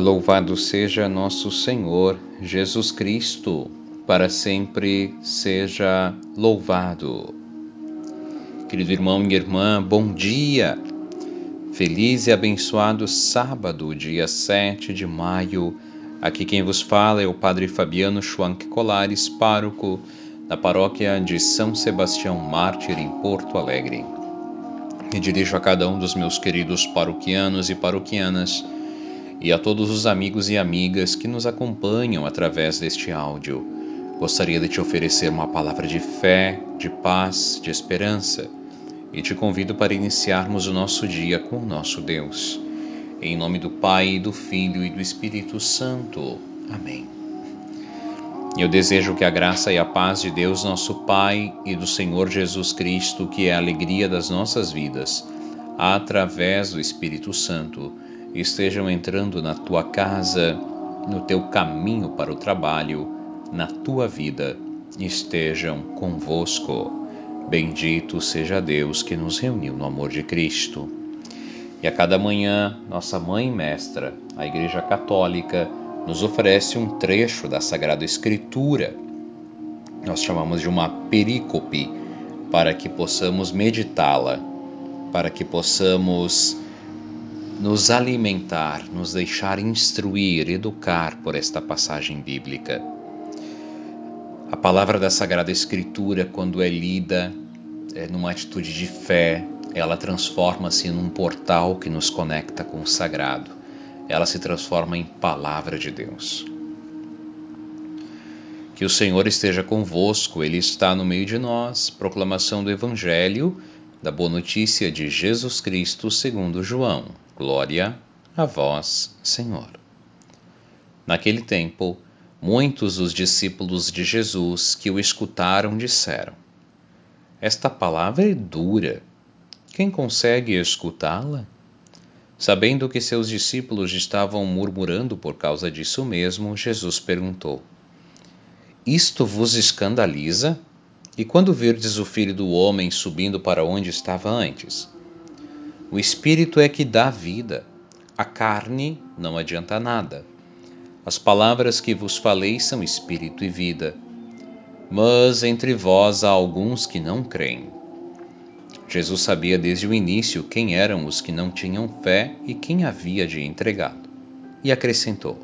Louvado seja nosso Senhor Jesus Cristo, para sempre seja louvado. Querido irmão e irmã, bom dia! Feliz e abençoado sábado, dia 7 de maio. Aqui quem vos fala é o Padre Fabiano Schwank Colares, pároco da paróquia de São Sebastião Mártir, em Porto Alegre. Me dirijo a cada um dos meus queridos paroquianos e paroquianas e a todos os amigos e amigas que nos acompanham através deste áudio. Gostaria de te oferecer uma palavra de fé, de paz, de esperança e te convido para iniciarmos o nosso dia com o nosso Deus. Em nome do Pai, do Filho e do Espírito Santo. Amém. Eu desejo que a graça e a paz de Deus, nosso Pai, e do Senhor Jesus Cristo, que é a alegria das nossas vidas, através do Espírito Santo, estejam entrando na tua casa, no teu caminho para o trabalho, na tua vida, estejam convosco. Bendito seja Deus que nos reuniu no amor de Cristo. E a cada manhã, nossa Mãe Mestra, a Igreja Católica, nos oferece um trecho da Sagrada Escritura. Nós chamamos de uma perícope, para que possamos meditá-la, para que possamos nos alimentar, nos deixar instruir, educar por esta passagem bíblica. A palavra da Sagrada Escritura, quando é lida é, numa atitude de fé, ela transforma-se num portal que nos conecta com o sagrado. Ela se transforma em palavra de Deus. Que o Senhor esteja convosco, Ele está no meio de nós. Proclamação do Evangelho da Boa Notícia de Jesus Cristo segundo João. Glória a vós, Senhor. Naquele tempo, muitos dos discípulos de Jesus que o escutaram disseram: Esta palavra é dura. Quem consegue escutá-la? Sabendo que seus discípulos estavam murmurando por causa disso mesmo, Jesus perguntou: Isto vos escandaliza? E quando virdes o filho do homem subindo para onde estava antes? O espírito é que dá vida, a carne não adianta nada. As palavras que vos falei são espírito e vida. Mas entre vós há alguns que não creem. Jesus sabia desde o início quem eram os que não tinham fé e quem havia de entregá-lo. E acrescentou: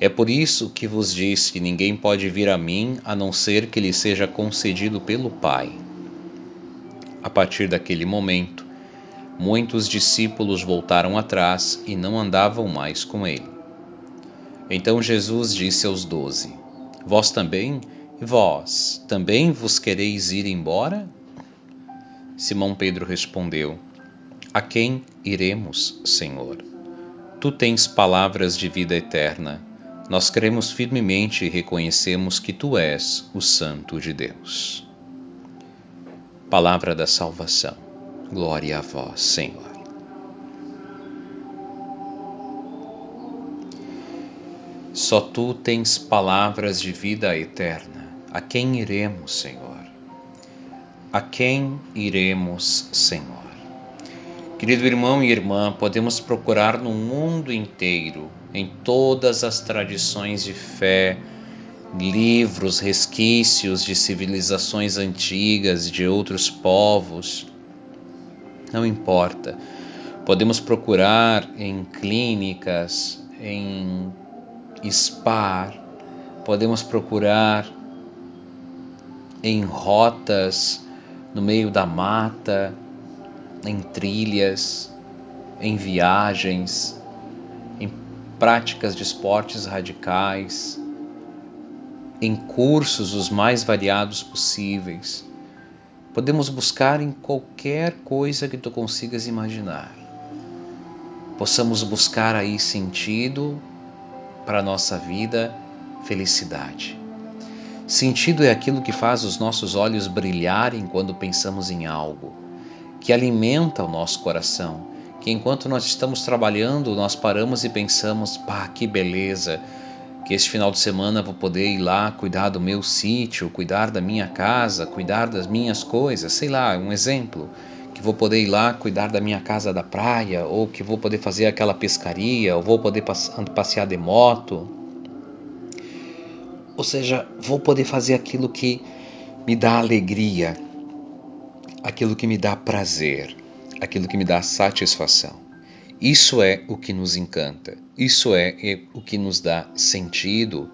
é por isso que vos diz que ninguém pode vir a mim a não ser que lhe seja concedido pelo Pai. A partir daquele momento, muitos discípulos voltaram atrás e não andavam mais com ele. Então Jesus disse aos doze: Vós também, vós também vos quereis ir embora? Simão Pedro respondeu: A quem iremos, Senhor? Tu tens palavras de vida eterna nós cremos firmemente e reconhecemos que Tu és o Santo de Deus. Palavra da salvação. Glória a vós, Senhor. Só tu tens palavras de vida eterna. A quem iremos, Senhor? A quem iremos, Senhor? Querido irmão e irmã, podemos procurar no mundo inteiro, em todas as tradições de fé, livros, resquícios de civilizações antigas, de outros povos. Não importa. Podemos procurar em clínicas, em spa, podemos procurar em rotas no meio da mata, em trilhas, em viagens, práticas de esportes radicais, em cursos os mais variados possíveis. Podemos buscar em qualquer coisa que tu consigas imaginar. Possamos buscar aí sentido para a nossa vida, felicidade. Sentido é aquilo que faz os nossos olhos brilharem quando pensamos em algo que alimenta o nosso coração. Que enquanto nós estamos trabalhando, nós paramos e pensamos: pá, que beleza! Que este final de semana vou poder ir lá cuidar do meu sítio, cuidar da minha casa, cuidar das minhas coisas, sei lá, um exemplo. que vou poder ir lá cuidar da minha casa da praia, ou que vou poder fazer aquela pescaria, ou vou poder passear de moto. Ou seja, vou poder fazer aquilo que me dá alegria, aquilo que me dá prazer, aquilo que me dá satisfação. Isso é o que nos encanta, isso é o que nos dá sentido.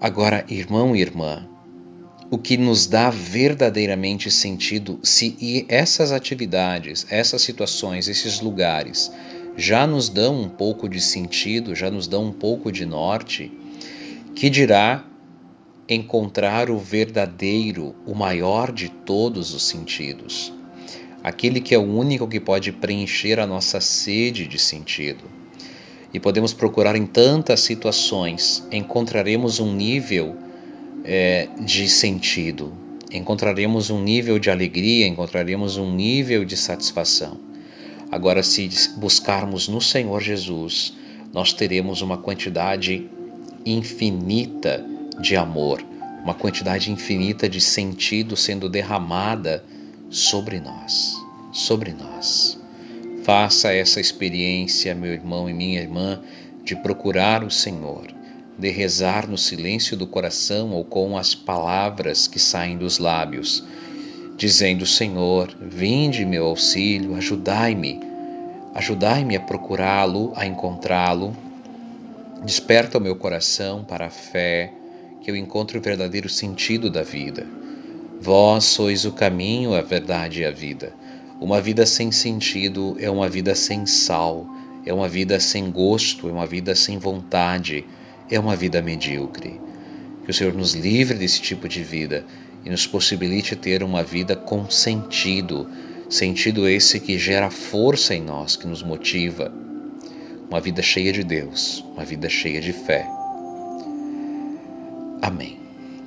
Agora, irmão e irmã, o que nos dá verdadeiramente sentido se essas atividades, essas situações, esses lugares já nos dão um pouco de sentido, já nos dão um pouco de norte, que dirá encontrar o verdadeiro, o maior de todos os sentidos, aquele que é o único que pode preencher a nossa sede de sentido. E podemos procurar em tantas situações, encontraremos um nível é, de sentido. Encontraremos um nível de alegria, encontraremos um nível de satisfação. Agora, se buscarmos no Senhor Jesus, nós teremos uma quantidade infinita de amor, uma quantidade infinita de sentido sendo derramada sobre nós, sobre nós. Faça essa experiência, meu irmão e minha irmã, de procurar o Senhor de rezar no silêncio do coração ou com as palavras que saem dos lábios, dizendo: Senhor, vinde meu auxílio, ajudai-me, ajudai-me a procurá-lo, a encontrá-lo. Desperta o meu coração para a fé, que eu encontre o verdadeiro sentido da vida. Vós sois o caminho, a verdade e a vida. Uma vida sem sentido é uma vida sem sal, é uma vida sem gosto, é uma vida sem vontade é uma vida medíocre. Que o Senhor nos livre desse tipo de vida e nos possibilite ter uma vida com sentido, sentido esse que gera força em nós, que nos motiva. Uma vida cheia de Deus, uma vida cheia de fé. Amém.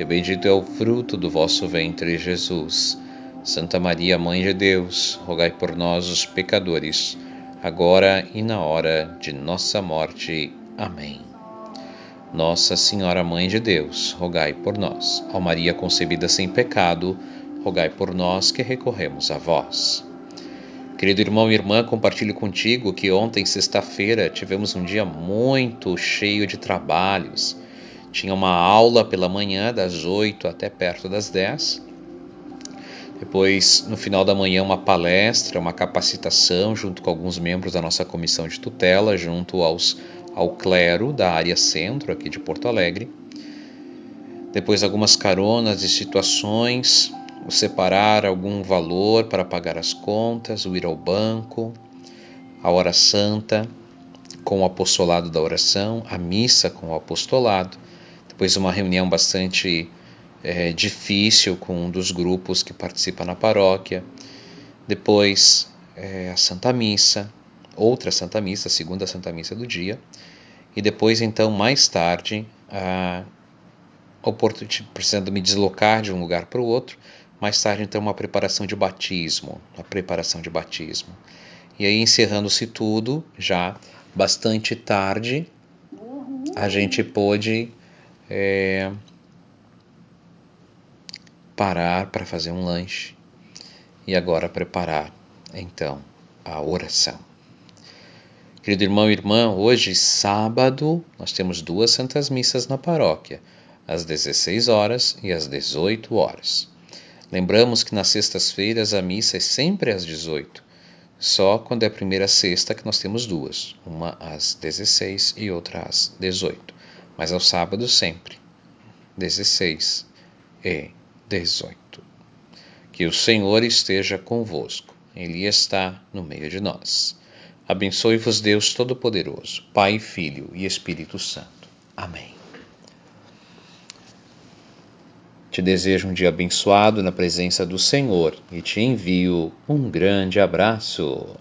e bendito é o fruto do vosso ventre, Jesus. Santa Maria, Mãe de Deus, rogai por nós, os pecadores, agora e na hora de nossa morte. Amém. Nossa Senhora Mãe de Deus, rogai por nós. Ó Maria concebida sem pecado, rogai por nós que recorremos a vós. Querido irmão e irmã, compartilho contigo que ontem, sexta-feira, tivemos um dia muito cheio de trabalhos. Tinha uma aula pela manhã, das 8 até perto das 10. Depois, no final da manhã, uma palestra, uma capacitação junto com alguns membros da nossa comissão de tutela, junto aos ao clero da área centro aqui de Porto Alegre. Depois algumas caronas e situações, o separar algum valor para pagar as contas, o ir ao banco, a hora santa com o apostolado da oração, a missa com o apostolado, depois uma reunião bastante é, difícil com um dos grupos que participa na paróquia, depois é, a Santa Missa, outra Santa Missa, a segunda Santa Missa do dia, e depois, então, mais tarde, a, precisando me deslocar de um lugar para o outro, mais tarde, então, uma preparação de batismo, a preparação de batismo. E aí, encerrando-se tudo, já bastante tarde, a gente pôde é, parar para fazer um lanche e agora preparar, então, a oração. Querido irmão e irmã, hoje, sábado, nós temos duas santas missas na paróquia, às 16 horas e às 18 horas. Lembramos que nas sextas-feiras a missa é sempre às 18, só quando é a primeira sexta que nós temos duas, uma às 16 e outra às 18, mas aos sábados sempre, 16 e 18. Que o Senhor esteja convosco, Ele está no meio de nós. Abençoe-vos Deus Todo-Poderoso, Pai, Filho e Espírito Santo. Amém. Te desejo um dia abençoado na presença do Senhor e te envio um grande abraço.